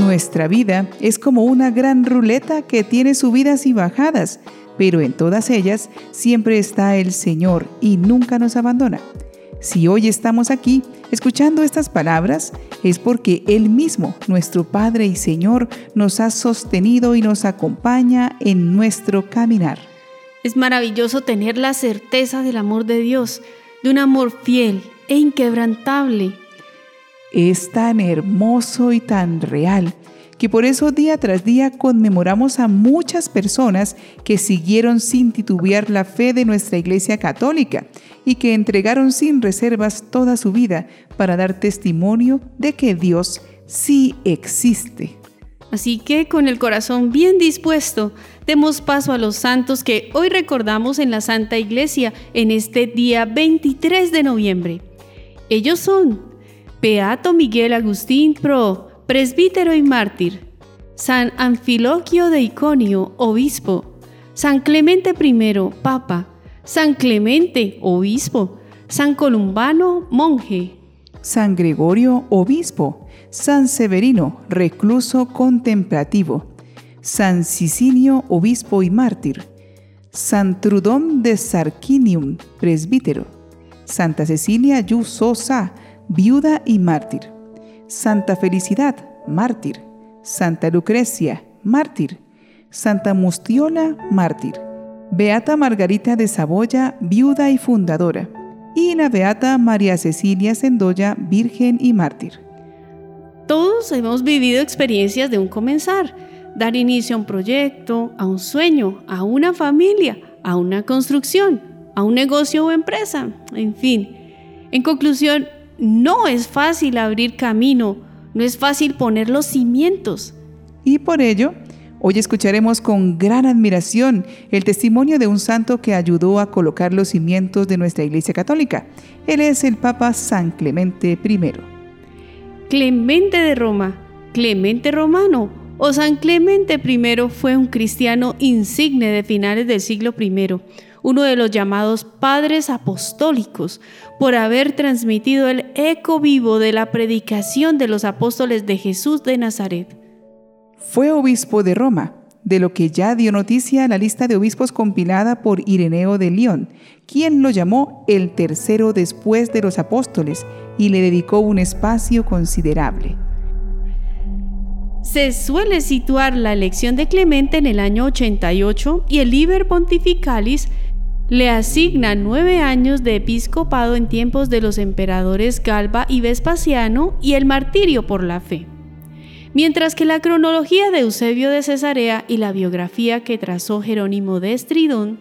Nuestra vida es como una gran ruleta que tiene subidas y bajadas, pero en todas ellas siempre está el Señor y nunca nos abandona. Si hoy estamos aquí escuchando estas palabras, es porque Él mismo, nuestro Padre y Señor, nos ha sostenido y nos acompaña en nuestro caminar. Es maravilloso tener la certeza del amor de Dios, de un amor fiel e inquebrantable. Es tan hermoso y tan real que por eso día tras día conmemoramos a muchas personas que siguieron sin titubear la fe de nuestra Iglesia Católica y que entregaron sin reservas toda su vida para dar testimonio de que Dios sí existe. Así que con el corazón bien dispuesto, demos paso a los santos que hoy recordamos en la Santa Iglesia en este día 23 de noviembre. Ellos son Beato Miguel Agustín Pro, presbítero y mártir, San Anfiloquio de Iconio, obispo, San Clemente I, papa, San Clemente, obispo, San Columbano, monje, San Gregorio, obispo, San Severino, recluso contemplativo, San Sicinio, obispo y mártir, San Trudón de Sarquinium, presbítero, Santa Cecilia Yusosa, viuda y mártir, Santa Felicidad, mártir. Santa Lucrecia, mártir. Santa Mustiola, mártir. Beata Margarita de Saboya, viuda y fundadora. Y la Beata María Cecilia Sendoya, virgen y mártir. Todos hemos vivido experiencias de un comenzar, dar inicio a un proyecto, a un sueño, a una familia, a una construcción, a un negocio o empresa, en fin. En conclusión, no es fácil abrir camino, no es fácil poner los cimientos. Y por ello, hoy escucharemos con gran admiración el testimonio de un santo que ayudó a colocar los cimientos de nuestra Iglesia Católica. Él es el Papa San Clemente I. Clemente de Roma, Clemente Romano o San Clemente I fue un cristiano insigne de finales del siglo I uno de los llamados padres apostólicos, por haber transmitido el eco vivo de la predicación de los apóstoles de Jesús de Nazaret. Fue obispo de Roma, de lo que ya dio noticia la lista de obispos compilada por Ireneo de León, quien lo llamó el tercero después de los apóstoles y le dedicó un espacio considerable. Se suele situar la elección de Clemente en el año 88 y el Liber Pontificalis le asigna nueve años de episcopado en tiempos de los emperadores Galba y Vespasiano y el martirio por la fe. Mientras que la cronología de Eusebio de Cesarea y la biografía que trazó Jerónimo de Estridón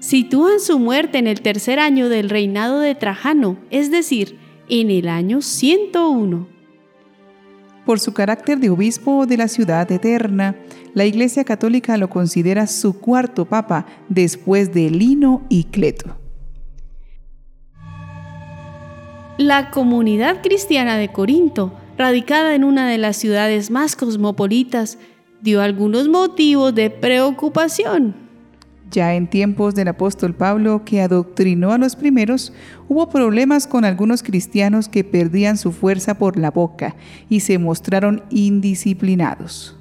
sitúan su muerte en el tercer año del reinado de Trajano, es decir, en el año 101. Por su carácter de obispo de la ciudad eterna, la Iglesia Católica lo considera su cuarto papa después de Lino y Cleto. La comunidad cristiana de Corinto, radicada en una de las ciudades más cosmopolitas, dio algunos motivos de preocupación ya en tiempos del apóstol Pablo, que adoctrinó a los primeros, hubo problemas con algunos cristianos que perdían su fuerza por la boca y se mostraron indisciplinados.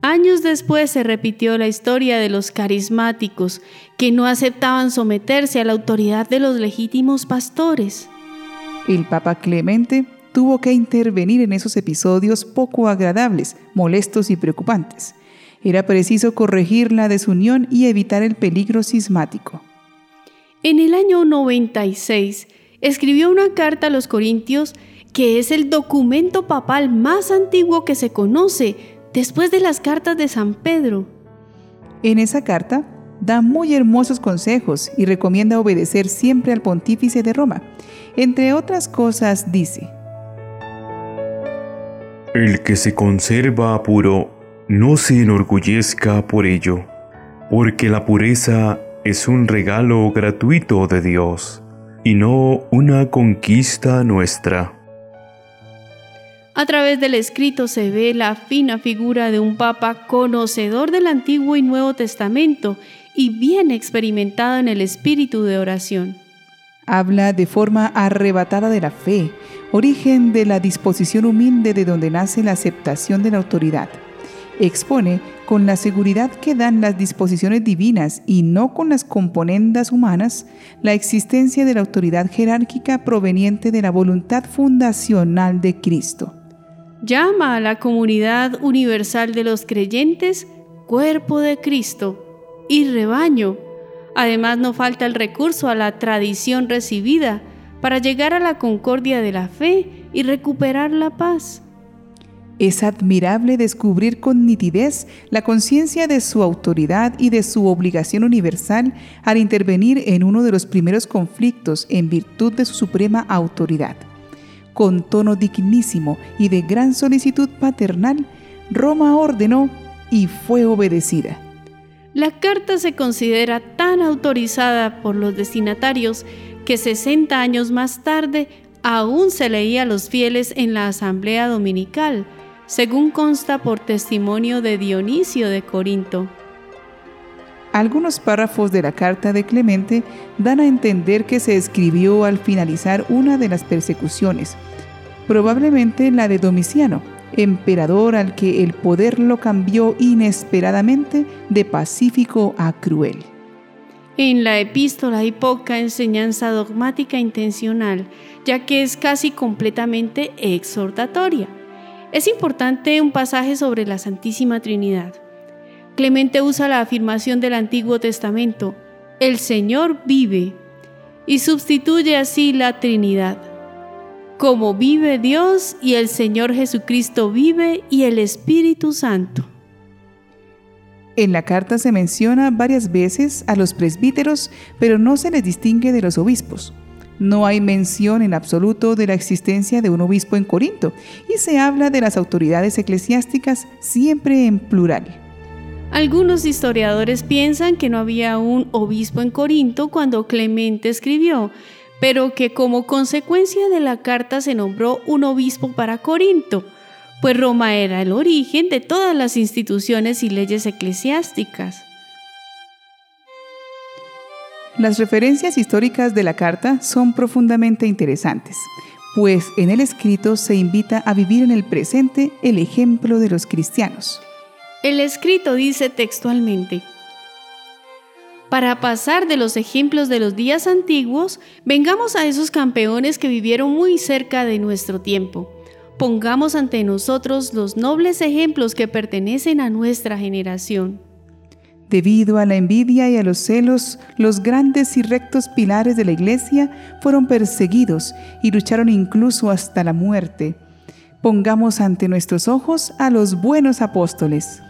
Años después se repitió la historia de los carismáticos que no aceptaban someterse a la autoridad de los legítimos pastores. El Papa Clemente tuvo que intervenir en esos episodios poco agradables, molestos y preocupantes era preciso corregir la desunión y evitar el peligro sismático. En el año 96 escribió una carta a los Corintios que es el documento papal más antiguo que se conoce después de las cartas de San Pedro. En esa carta da muy hermosos consejos y recomienda obedecer siempre al pontífice de Roma. Entre otras cosas dice, El que se conserva puro no se enorgullezca por ello, porque la pureza es un regalo gratuito de Dios y no una conquista nuestra. A través del escrito se ve la fina figura de un papa conocedor del Antiguo y Nuevo Testamento y bien experimentado en el espíritu de oración. Habla de forma arrebatada de la fe, origen de la disposición humilde de donde nace la aceptación de la autoridad. Expone con la seguridad que dan las disposiciones divinas y no con las componendas humanas la existencia de la autoridad jerárquica proveniente de la voluntad fundacional de Cristo. Llama a la comunidad universal de los creyentes cuerpo de Cristo y rebaño. Además no falta el recurso a la tradición recibida para llegar a la concordia de la fe y recuperar la paz. Es admirable descubrir con nitidez la conciencia de su autoridad y de su obligación universal al intervenir en uno de los primeros conflictos en virtud de su suprema autoridad. Con tono dignísimo y de gran solicitud paternal, Roma ordenó y fue obedecida. La carta se considera tan autorizada por los destinatarios que 60 años más tarde aún se leía a los fieles en la asamblea dominical, según consta por testimonio de Dionisio de Corinto. Algunos párrafos de la carta de Clemente dan a entender que se escribió al finalizar una de las persecuciones, probablemente la de Domiciano, emperador al que el poder lo cambió inesperadamente de pacífico a cruel. En la epístola hay poca enseñanza dogmática intencional, ya que es casi completamente exhortatoria. Es importante un pasaje sobre la Santísima Trinidad. Clemente usa la afirmación del Antiguo Testamento, el Señor vive, y sustituye así la Trinidad como vive Dios y el Señor Jesucristo vive y el Espíritu Santo. En la carta se menciona varias veces a los presbíteros, pero no se les distingue de los obispos. No hay mención en absoluto de la existencia de un obispo en Corinto y se habla de las autoridades eclesiásticas siempre en plural. Algunos historiadores piensan que no había un obispo en Corinto cuando Clemente escribió, pero que como consecuencia de la carta se nombró un obispo para Corinto, pues Roma era el origen de todas las instituciones y leyes eclesiásticas. Las referencias históricas de la carta son profundamente interesantes, pues en el escrito se invita a vivir en el presente el ejemplo de los cristianos. El escrito dice textualmente, para pasar de los ejemplos de los días antiguos, vengamos a esos campeones que vivieron muy cerca de nuestro tiempo. Pongamos ante nosotros los nobles ejemplos que pertenecen a nuestra generación. Debido a la envidia y a los celos, los grandes y rectos pilares de la Iglesia fueron perseguidos y lucharon incluso hasta la muerte. Pongamos ante nuestros ojos a los buenos apóstoles.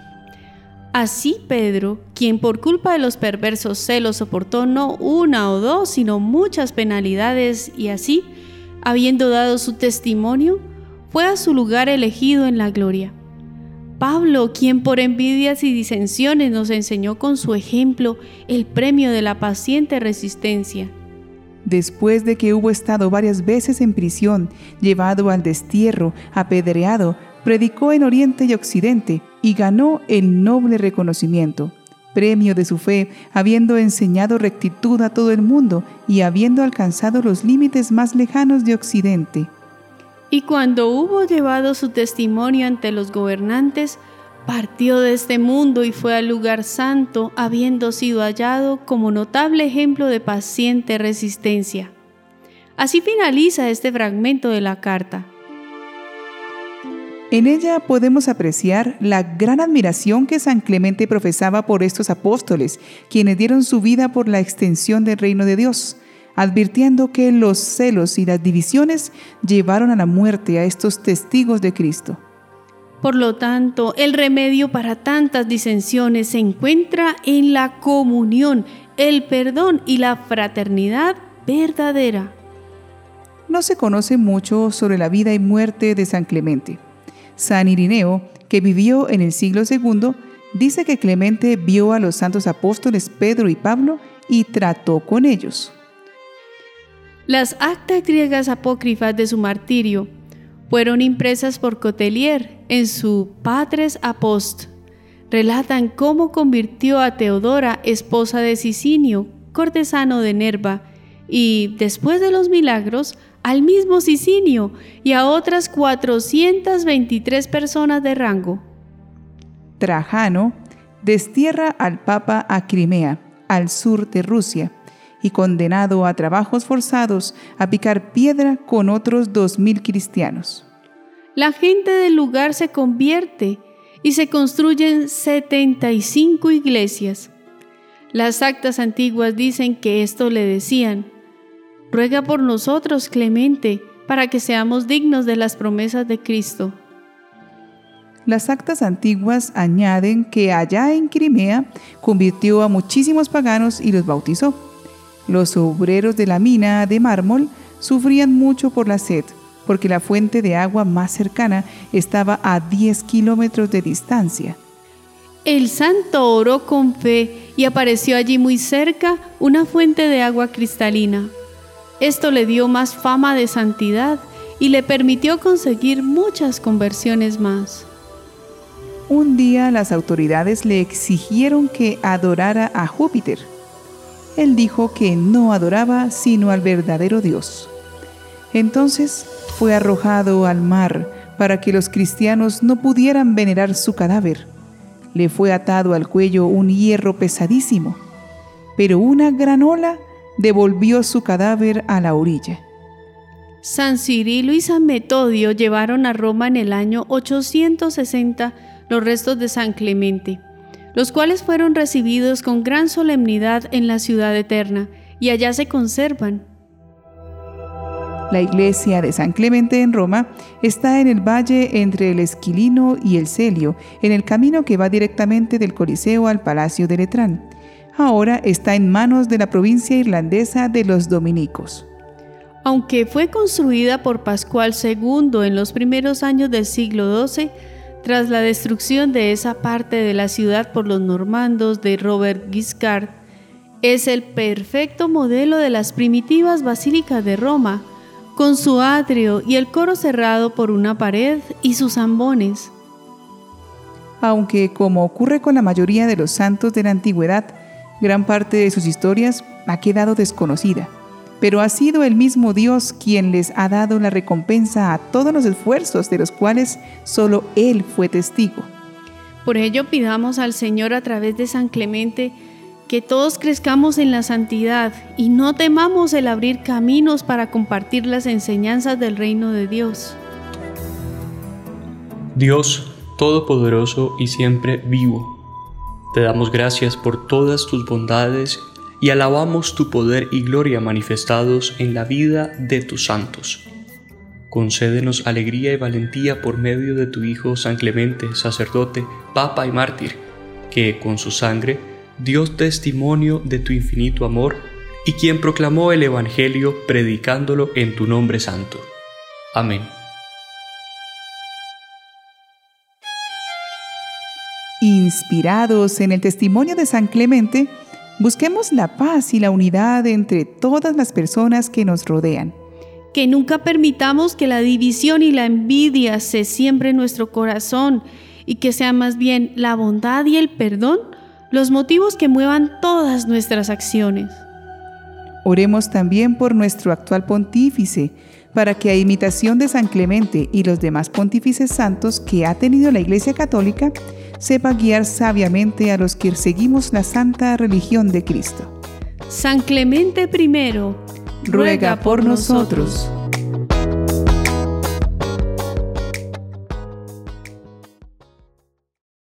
Así Pedro, quien por culpa de los perversos celos soportó no una o dos, sino muchas penalidades, y así, habiendo dado su testimonio, fue a su lugar elegido en la gloria. Pablo, quien por envidias y disensiones nos enseñó con su ejemplo el premio de la paciente resistencia. Después de que hubo estado varias veces en prisión, llevado al destierro, apedreado, predicó en Oriente y Occidente y ganó el noble reconocimiento, premio de su fe, habiendo enseñado rectitud a todo el mundo y habiendo alcanzado los límites más lejanos de Occidente. Y cuando hubo llevado su testimonio ante los gobernantes, partió de este mundo y fue al lugar santo, habiendo sido hallado como notable ejemplo de paciente resistencia. Así finaliza este fragmento de la carta. En ella podemos apreciar la gran admiración que San Clemente profesaba por estos apóstoles, quienes dieron su vida por la extensión del reino de Dios, advirtiendo que los celos y las divisiones llevaron a la muerte a estos testigos de Cristo. Por lo tanto, el remedio para tantas disensiones se encuentra en la comunión, el perdón y la fraternidad verdadera. No se conoce mucho sobre la vida y muerte de San Clemente. San Irineo, que vivió en el siglo II, dice que Clemente vio a los santos apóstoles Pedro y Pablo y trató con ellos. Las actas griegas apócrifas de su martirio fueron impresas por Cotelier en su Patres Apost. Relatan cómo convirtió a Teodora, esposa de Sicinio, cortesano de Nerva, y, después de los milagros, al mismo Sicinio y a otras 423 personas de rango. Trajano destierra al Papa a Crimea, al sur de Rusia, y condenado a trabajos forzados a picar piedra con otros dos mil cristianos. La gente del lugar se convierte y se construyen 75 iglesias. Las actas antiguas dicen que esto le decían, ruega por nosotros, Clemente, para que seamos dignos de las promesas de Cristo. Las actas antiguas añaden que allá en Crimea convirtió a muchísimos paganos y los bautizó. Los obreros de la mina de mármol sufrían mucho por la sed, porque la fuente de agua más cercana estaba a 10 kilómetros de distancia. El santo oró con fe y apareció allí muy cerca una fuente de agua cristalina. Esto le dio más fama de santidad y le permitió conseguir muchas conversiones más. Un día las autoridades le exigieron que adorara a Júpiter. Él dijo que no adoraba sino al verdadero Dios. Entonces fue arrojado al mar para que los cristianos no pudieran venerar su cadáver. Le fue atado al cuello un hierro pesadísimo, pero una gran ola devolvió su cadáver a la orilla. San Cirilo y San Metodio llevaron a Roma en el año 860 los restos de San Clemente, los cuales fueron recibidos con gran solemnidad en la ciudad eterna, y allá se conservan. La iglesia de San Clemente en Roma está en el valle entre el Esquilino y el Celio, en el camino que va directamente del Coliseo al Palacio de Letrán. Ahora está en manos de la provincia irlandesa de los dominicos. Aunque fue construida por Pascual II en los primeros años del siglo XII, tras la destrucción de esa parte de la ciudad por los normandos de Robert Guiscard, es el perfecto modelo de las primitivas basílicas de Roma, con su atrio y el coro cerrado por una pared y sus zambones. Aunque, como ocurre con la mayoría de los santos de la antigüedad, gran parte de sus historias ha quedado desconocida pero ha sido el mismo Dios quien les ha dado la recompensa a todos los esfuerzos de los cuales solo Él fue testigo. Por ello pidamos al Señor a través de San Clemente que todos crezcamos en la santidad y no temamos el abrir caminos para compartir las enseñanzas del reino de Dios. Dios Todopoderoso y siempre vivo, te damos gracias por todas tus bondades y alabamos tu poder y gloria manifestados en la vida de tus santos. Concédenos alegría y valentía por medio de tu Hijo San Clemente, sacerdote, papa y mártir, que con su sangre dio testimonio de tu infinito amor y quien proclamó el Evangelio predicándolo en tu nombre santo. Amén. Inspirados en el testimonio de San Clemente, Busquemos la paz y la unidad entre todas las personas que nos rodean. Que nunca permitamos que la división y la envidia se siembre en nuestro corazón y que sea más bien la bondad y el perdón los motivos que muevan todas nuestras acciones. Oremos también por nuestro actual pontífice, para que a imitación de San Clemente y los demás pontífices santos que ha tenido la Iglesia Católica, sepa guiar sabiamente a los que seguimos la santa religión de Cristo. San Clemente I, ruega por nosotros.